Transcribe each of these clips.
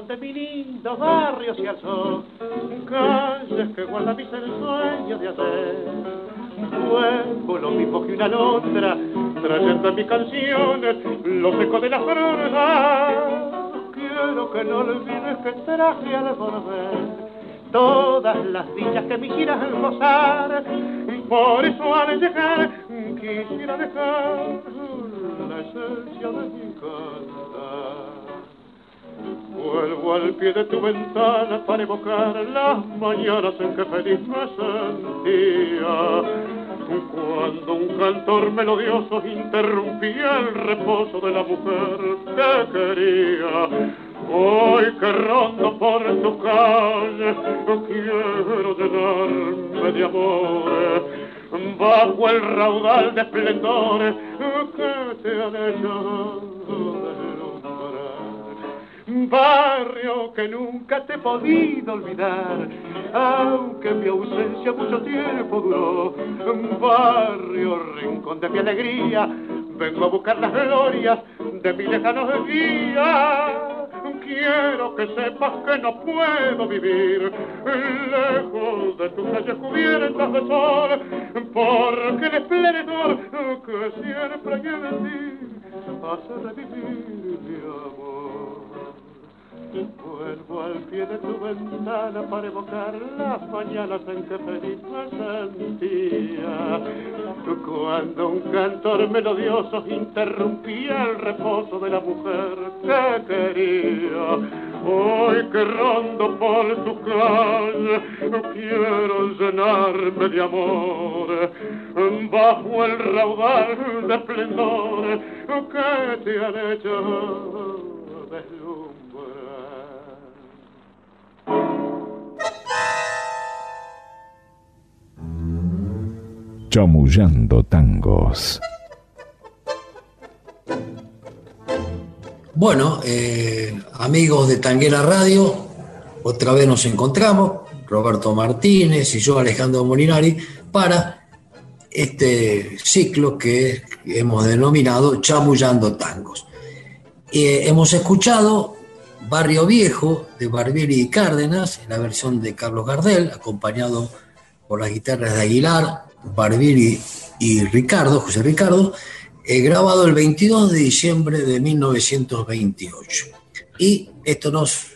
donde mi lindo barrio se alzó, calles que guardan mis ensueños de hacer. Vuelvo lo mismo que una londra, trayendo en mis canciones los ecos de la verdad. Quiero que no olvides que traje al volver todas las dichas que me hicieran gozar. Por eso al llegar quisiera dejar la esencia de mi cantar. Vuelvo al pie de tu ventana para evocar las mañanas en que feliz me sentía. Cuando un cantor melodioso interrumpía el reposo de la mujer que quería. Hoy que rondo por tu calle, quiero llenarme de amor bajo el raudal de esplendores que te han hecho barrio que nunca te he podido olvidar, aunque mi ausencia mucho tiempo duró, barrio rincón de mi alegría, vengo a buscar las glorias de mi lejano días. Quiero que sepas que no puedo vivir lejos de tus calles cubiertas de sol, porque el esplendor que siempre hay en ti hace revivir mi amor. Vuelvo al pie de tu ventana para evocar las mañanas en que feliz me sentía. Cuando un cantor melodioso interrumpía el reposo de la mujer que quería. Hoy que rondo por tu calle, quiero llenarme de amor. Bajo el raudal de esplendor que te han hecho Chamullando tangos. Bueno, eh, amigos de Tanguera Radio, otra vez nos encontramos, Roberto Martínez y yo, Alejandro Molinari, para este ciclo que hemos denominado Chamullando Tangos. Eh, hemos escuchado Barrio Viejo de Barbieri y Cárdenas, en la versión de Carlos Gardel, acompañado por las guitarras de Aguilar, Barbieri y Ricardo, José Ricardo, eh, grabado el 22 de diciembre de 1928. Y esto nos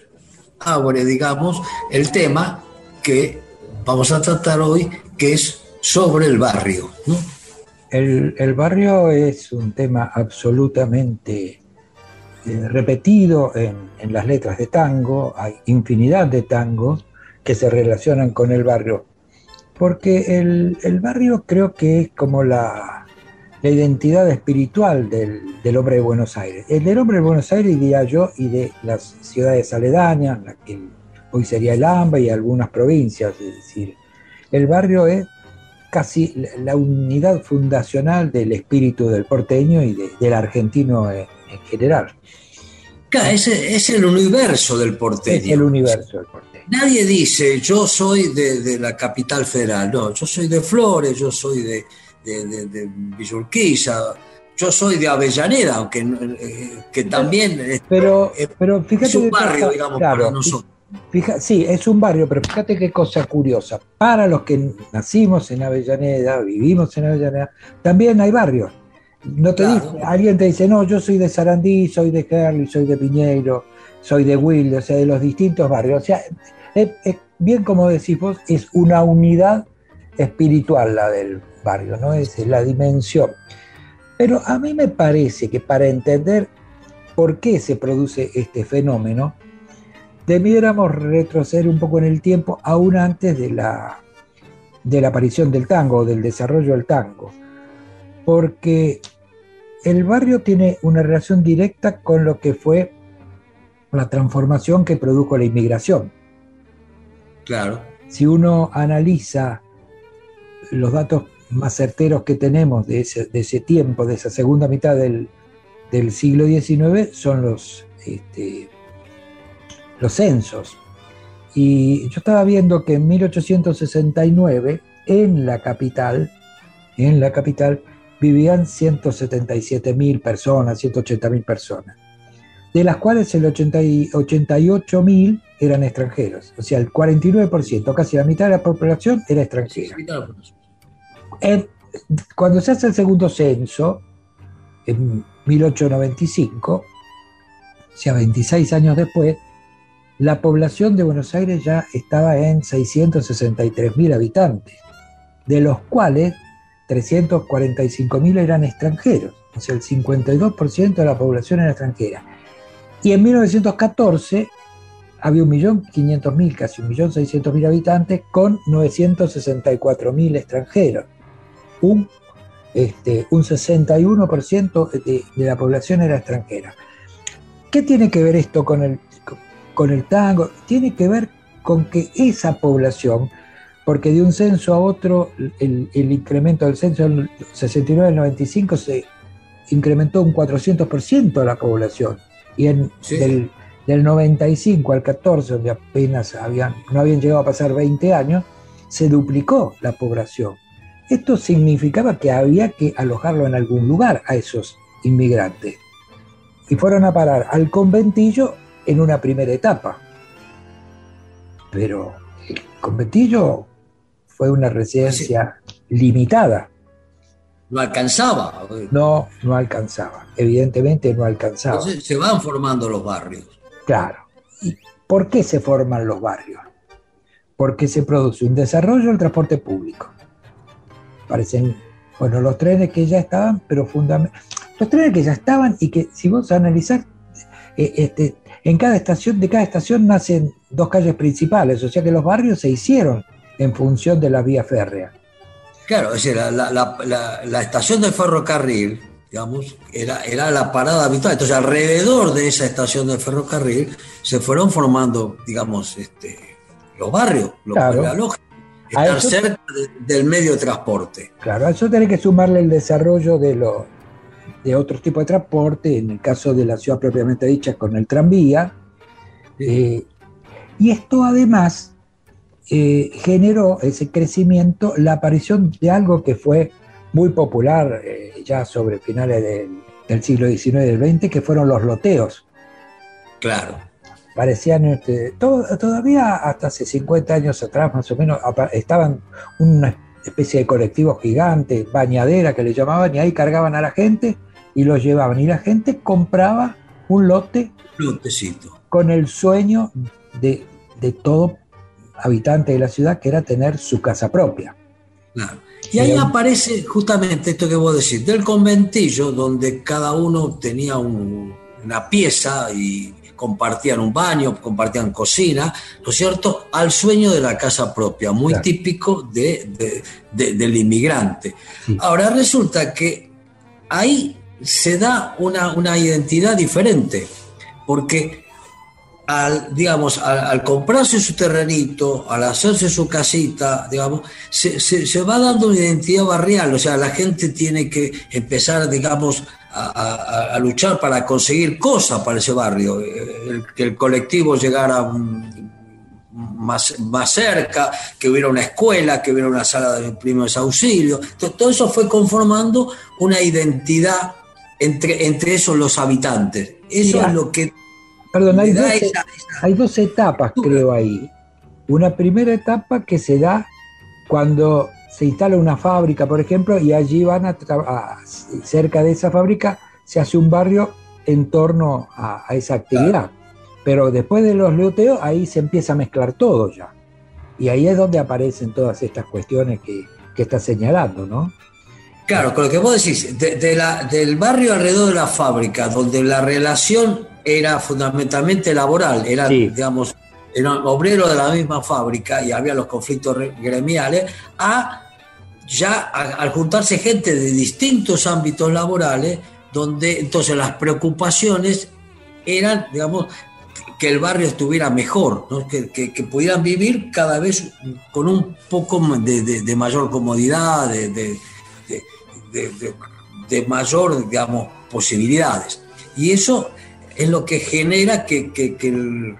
abre, digamos, el tema que vamos a tratar hoy, que es sobre el barrio. El, el, barrio es un tema absolutamente eh, repetido en, en, las letras de tango, hay infinidad de tangos que se relacionan con el barrio porque el, barrio creo que es como la, identidad espiritual del, hombre de Buenos Aires. El del hombre de Buenos Aires, diría yo, y de las ciudades aledañas, la que hoy sería el AMBA y algunas provincias, es decir, el barrio es casi la unidad fundacional del espíritu del porteño y del argentino en, general. Es, es el universo del porteño. Es el universo del porteño. Nadie dice, yo soy de, la capital federal, no, yo soy de Flores, yo soy de, de, de Villurquiza, yo soy de Avellaneda, aunque eh, que también pero, pero fíjate es un barrio, digamos, para nosotros. sí, es un barrio, pero fíjate qué cosa curiosa. Para los que nacimos en Avellaneda, vivimos en Avellaneda, también hay barrios. No te dice, alguien te dice, no, yo soy de Sarandí, soy de Kerly, soy de Piñeiro, soy de Will, o sea, de los distintos barrios. O sea, es, bien como decís vos, es una unidad espiritual la del barrio, ¿no? Es la dimensión. Pero a mí me parece que para entender por qué se produce este fenómeno, debiéramos retroceder un poco en el tiempo, aún antes de la, de la aparición del tango, del desarrollo del tango, porque el barrio tiene una relación directa con lo que fue la transformación que produjo la inmigración. Claro. Si uno analiza los datos más certeros que tenemos de ese, tiempo, de esa segunda mitad del, siglo XIX, son los, este, los censos. Y yo estaba viendo que en 1869, en la capital, en la capital, vivían 177 mil personas, 180 mil personas, de las cuales el 88 mil eran extranjeros. O sea, el 49%, casi la mitad de la población era extranjera cuando se hace el segundo censo, en 1895, o sea, 26 años después, la población de Buenos Aires ya estaba en 663.000 habitantes, de los cuales 345.000 eran extranjeros, o sea, el 52% de la población era extranjera. Y en 1914 había 1.500.000, casi 1.600.000 habitantes, con 964.000 extranjeros un, este, un 61% de, de, la población era extranjera. ¿Qué tiene que ver esto con el, con el tango? Tiene que ver con que esa población, porque de un censo a otro, el, incremento del censo del 69 al 95 se incrementó un 400% de la población. Y en, del, del 95 al 14, donde apenas habían, no habían llegado a pasar 20 años, se duplicó la población. Esto significaba que había que alojarlo en algún lugar a esos inmigrantes. Y fueron a parar al conventillo en una primera etapa. Pero el conventillo fue una residencia limitada. No alcanzaba. No, no alcanzaba. Evidentemente no alcanzaba. Entonces se van formando los barrios. Claro. ¿Y por qué se forman los barrios? Porque se produce un desarrollo del transporte público parecen, bueno, los trenes que ya estaban, pero fundamentalmente, los trenes que ya estaban y que si vos analizás, eh, este, en cada estación, de cada estación nacen dos calles principales, o sea que los barrios se hicieron en función de la vía férrea. Claro, es decir, la, estación de ferrocarril, digamos, era, era la parada habitual. Entonces, alrededor de esa estación de ferrocarril se fueron formando, digamos, este, los barrios, lo claro. la lógica estar cerca del medio de transporte. Claro, a eso tiene que sumarle el desarrollo de, lo, de otros tipos de transporte, en el caso de la ciudad propiamente dicha, con el tranvía. Eh, y esto además eh, generó ese crecimiento, la aparición de algo que fue muy popular eh, ya sobre finales del, del siglo XIX y del XX, que fueron los loteos. Claro parecían, este, todavía hasta hace 50 años atrás más o menos, estaban una especie de colectivo gigante, bañadera que le llamaban, y ahí cargaban a la gente y los llevaban. Y la gente compraba un lote Lotecito. con el sueño de, todo habitante de la ciudad, que era tener su casa propia. Y ahí aparece justamente esto que vos decís, del conventillo, donde cada uno tenía una pieza y compartían un baño, compartían cocina, ¿no es cierto?, al sueño de la casa propia, muy típico de, del inmigrante. Ahora resulta que ahí se da una, una identidad diferente, porque al, digamos, al, comprarse su terrenito, al hacerse su casita, digamos, se, se, va dando una identidad barrial, o sea, la gente tiene que empezar, digamos, a, luchar para conseguir cosas para ese barrio, que el colectivo llegara más, más cerca, que hubiera una escuela, que hubiera una sala de primeros auxilios. todo eso fue conformando una identidad entre, entre esos los habitantes. Eso es lo que... Perdón, hay dos, hay dos etapas, creo, ahí. Una primera etapa que se da cuando se instala una fábrica, por ejemplo, y allí van a, cerca de esa fábrica se hace un barrio en torno a, esa actividad. Pero después de los looteos, ahí se empieza a mezclar todo ya. Y ahí es donde aparecen todas estas cuestiones que, que está señalando, ¿no? Claro, con lo que vos decís, de, la, del barrio alrededor de la fábrica, donde la relación era fundamentalmente laboral, era, digamos, eran obreros de la misma fábrica y había los conflictos gremiales, a ya al juntarse gente de distintos ámbitos laborales, donde entonces las preocupaciones eran, digamos, que el barrio estuviera mejor, que, pudieran vivir cada vez con un poco de, mayor comodidad, de, mayor, digamos, posibilidades. Y eso es lo que genera que, que,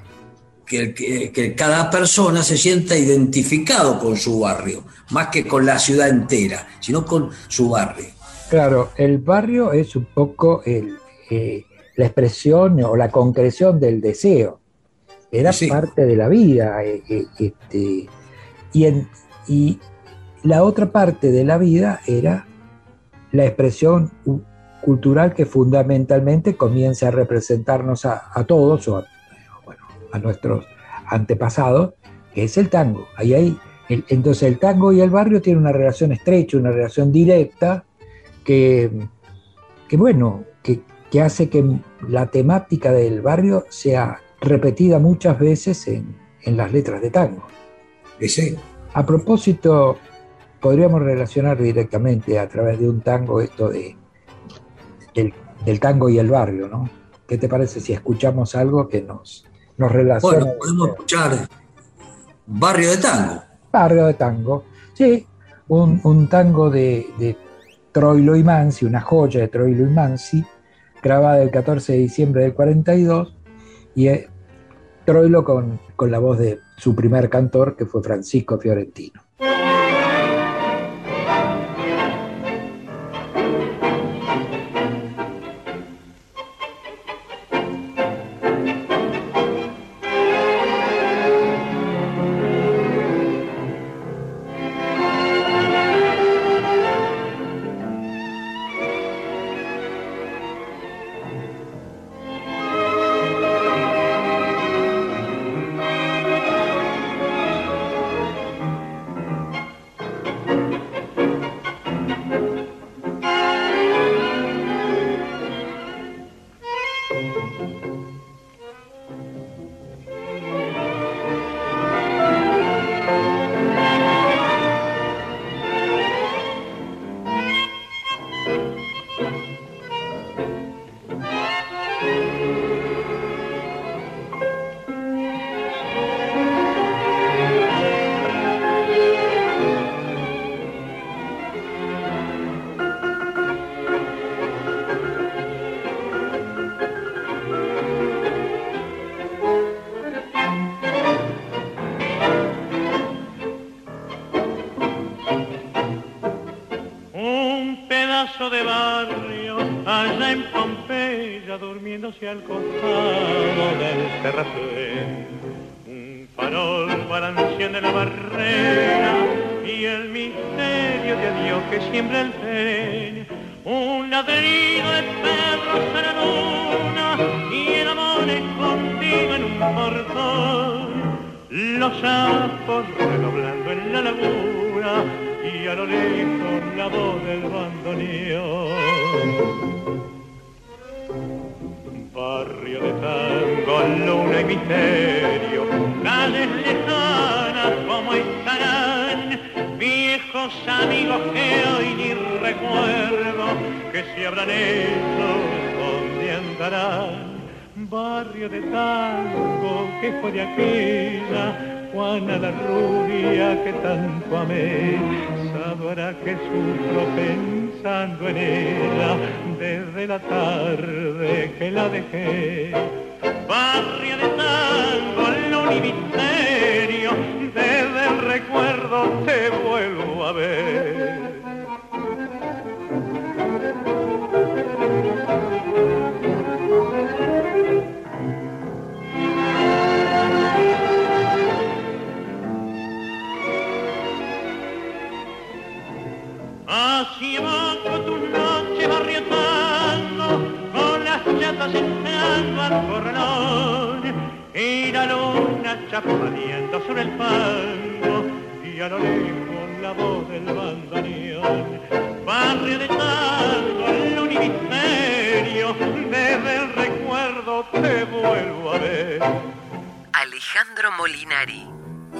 cada persona se sienta identificado con su barrio, más que con la ciudad entera, sino con su barrio. Claro, el barrio es un poco el, eh, la expresión o la concreción del deseo. Era parte de la vida. Eh, eh, este, y, en, y la otra parte de la vida era la expresión cultural que fundamentalmente comienza a representarnos a, todos o a, a, nuestros antepasados, que es el tango. Ahí hay, entonces el tango y el barrio tienen una relación estrecha, una relación directa, que, que bueno, que, que hace que la temática del barrio sea repetida muchas veces en, las letras de tango. Sí. A propósito, podríamos relacionar directamente a través de un tango esto de del, tango y el barrio, ¿no? ¿Qué te parece si escuchamos algo que nos, nos relaciona? Bueno, podemos escuchar Barrio de Tango. Barrio de Tango, sí, un, tango de, de Troilo y Mansi, una joya de Troilo y Mansi, grabada el 14 de diciembre del 42, y Troilo con, con la voz de su primer cantor, que fue Francisco Fiorentino. poniéndose al costado del terraplén. Un farol balanceando la barrera y el misterio de Dios que siembra el tren. Un ladrido de perros a la luna y el amor escondido en un portal. Los sapos redoblando en la laguna y a lo lejos la voz del bandoneón. misterio, calles lejanas como estarán, viejos amigos que hoy ni recuerdo, que si habrán hecho, dónde andarán. Barrio de tango que fue de aquella Juana la rubia que tanto amé, sabrá que sufro pensando en ella desde la tarde que la dejé. Barrio de desde el recuerdo te vuelvo a ver.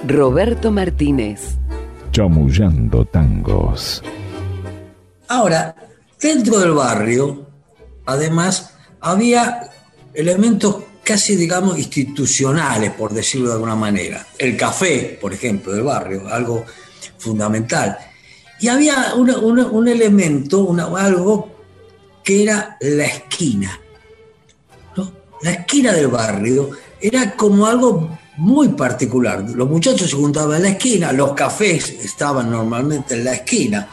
Roberto Martínez. Chamullando tangos. Ahora, dentro del barrio, además, había elementos casi, digamos, institucionales, por decirlo de alguna manera. El café, por ejemplo, del barrio, algo fundamental. Y había un elemento, algo que era la esquina. La esquina del barrio era como algo muy particular. Los muchachos se juntaban en la esquina, los cafés estaban normalmente en la esquina.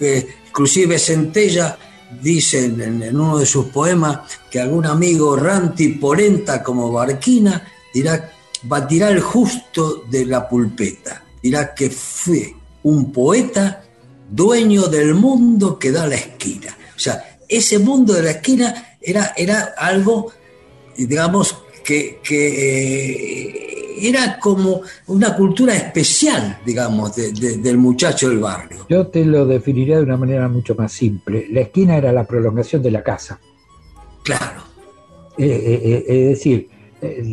Eh, inclusive Centella dice en, uno de sus poemas que algún amigo ranti porenta como barquina dirá, batirá el justo de la pulpeta. Dirá que fue un poeta dueño del mundo que da la esquina. O sea, ese mundo de la esquina era, era algo, digamos, que, eh, era como una cultura especial, digamos, del muchacho del barrio. Yo te lo definiría de una manera mucho más simple. La esquina era la prolongación de la casa. Claro. Eh, eh, es decir,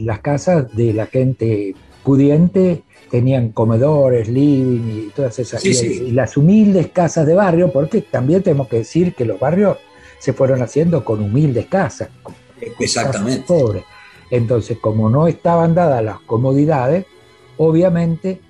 las casas de la gente pudiente tenían comedores, living y todas esas. y, las humildes casas de barrio, porque también tenemos que decir que los barrios se fueron haciendo con humildes casas. Exactamente. pobres. Entonces, como no estaban dadas las comodidades, obviamente,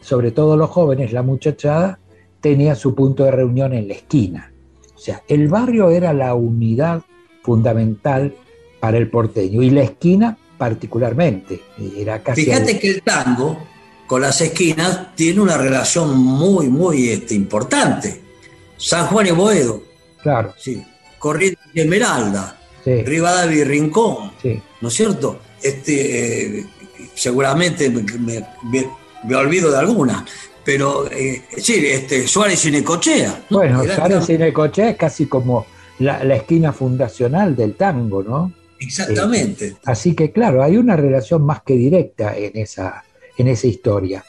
sobre todo los jóvenes, la muchachada, tenía su punto de reunión en la esquina. O sea, el barrio era la unidad fundamental para el porteño y la esquina particularmente. Era casi Fíjate que el tango con las esquinas tiene una relación muy, muy este, importante. San Juan y Boedo. Claro. Sí. Corrientes y Esmeralda. Sí. Rivadavia y Rincón. Sí. ¿No es cierto? Este, eh, seguramente me, olvido de alguna. Pero eh, sí, este, Suárez y Necochea. Bueno, Suárez y Necochea es casi como la, esquina fundacional del tango, ¿no? Exactamente. Eh, así que claro, hay una relación más que directa en esa, en esa historia.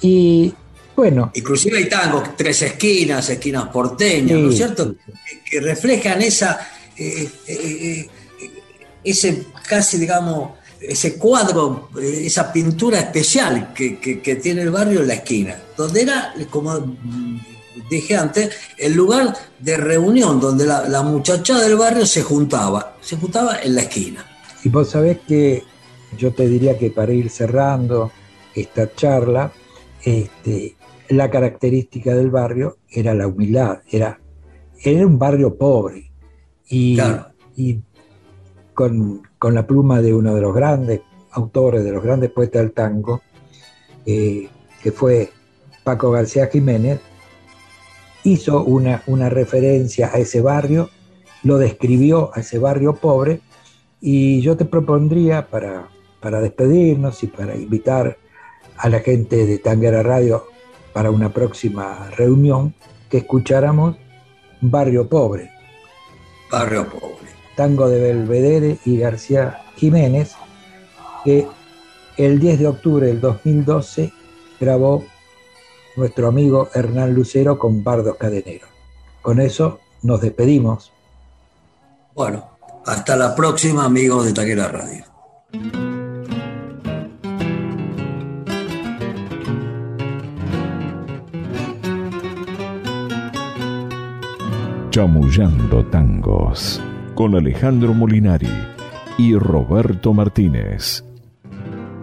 Y bueno. Inclusive hay tangos, tres esquinas, esquinas porteñas, ¿no es cierto? Que, reflejan esa, eh, eh, eh, ese casi, digamos, ese cuadro, esa pintura especial que, tiene el barrio en la esquina, donde era, como dije antes, el lugar de reunión donde la, la del barrio se juntaba, se juntaba en la esquina. Y vos sabés que yo te diría que para ir cerrando, esta charla, este, la característica del barrio era la humildad, era, era un barrio pobre. Y, y con, la pluma de uno de los grandes autores, de los grandes poetas del tango, eh, que fue Paco García Jiménez, hizo una, una referencia a ese barrio, lo describió a ese barrio pobre, y yo te propondría para, para despedirnos y para invitar a la gente de Tanguera Radio para una próxima reunión que escucháramos Barrio Pobre. Barrio Pobre. Tango de Belvedere y García Jiménez, que el 10 de octubre del 2012 grabó nuestro amigo Hernán Lucero con Bardo Cadenero. Con eso nos despedimos. Bueno, hasta la próxima, amigos de Tanguera Radio. Chamullando Tangos con Alejandro Molinari y Roberto Martínez.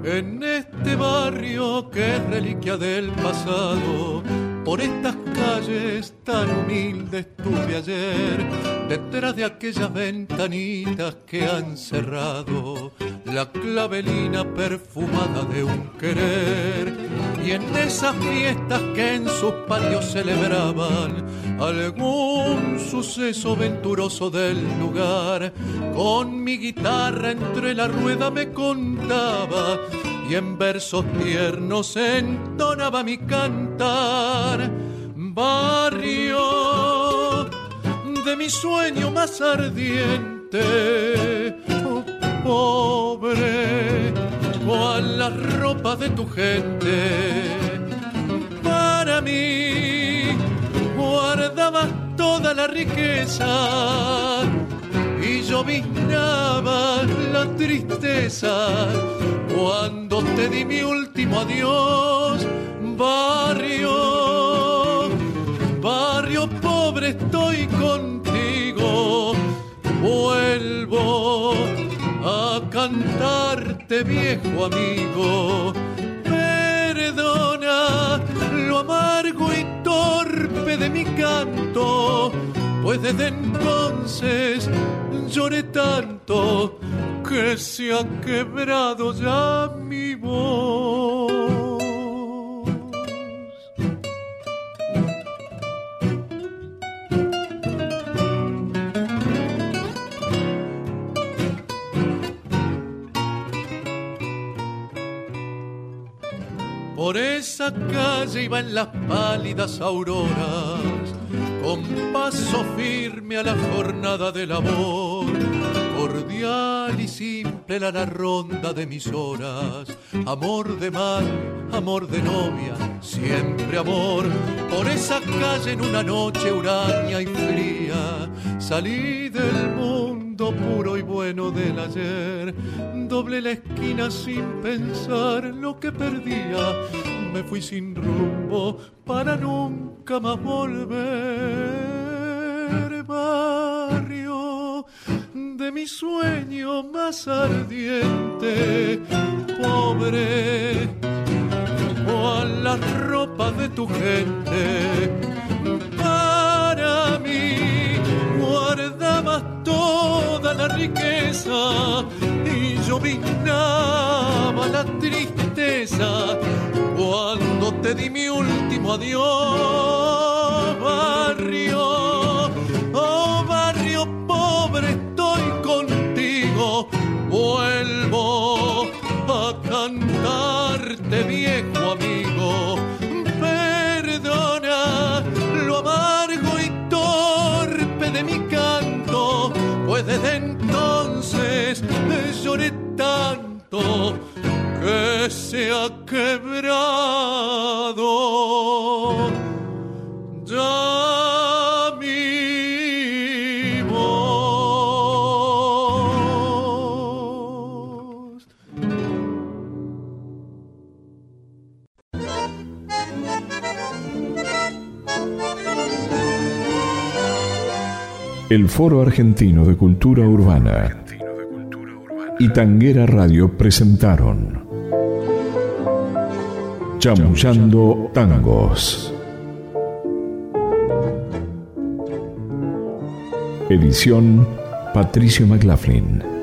En este barrio que es reliquia del pasado, por estas calles tan humildes estuve ayer, detrás de aquellas ventanitas que han cerrado la clavelina perfumada de un querer. Y en esas fiestas que en sus patios celebraban algún suceso venturoso del lugar, con mi guitarra entre la rueda me contaba y en versos tiernos entonaba mi cantar. Barrio de mi sueño más ardiente, oh, pobre, cual la ropa de tu gente. Para mí guardabas toda la riqueza y yo vignaba la tristeza cuando te di mi último adiós, barrio, barrio pobre estoy contigo, vuelvo a viejo amigo, perdona lo amargo y torpe de mi canto, pues desde entonces lloré tanto que se ha quebrado ya mi voz. Por esa calle iba en las pálidas auroras, con paso firme a la jornada de labor cordial y simple la ronda de mis horas. Amor de mar, amor de novia, siempre amor. Por esa calle en una noche huraña y fría, salí del mundo puro y bueno del ayer. Doble la esquina sin pensar lo que perdía. Me fui sin rumbo para nunca más volver. Barrio de mi sueño más ardiente, pobre, a la ropa de tu gente. Vinaba la tristeza cuando te di mi último adiós, El Foro Argentino de Cultura Urbana y Tanguera Radio presentaron Chamullando Tangos. Edición Patricio McLaughlin.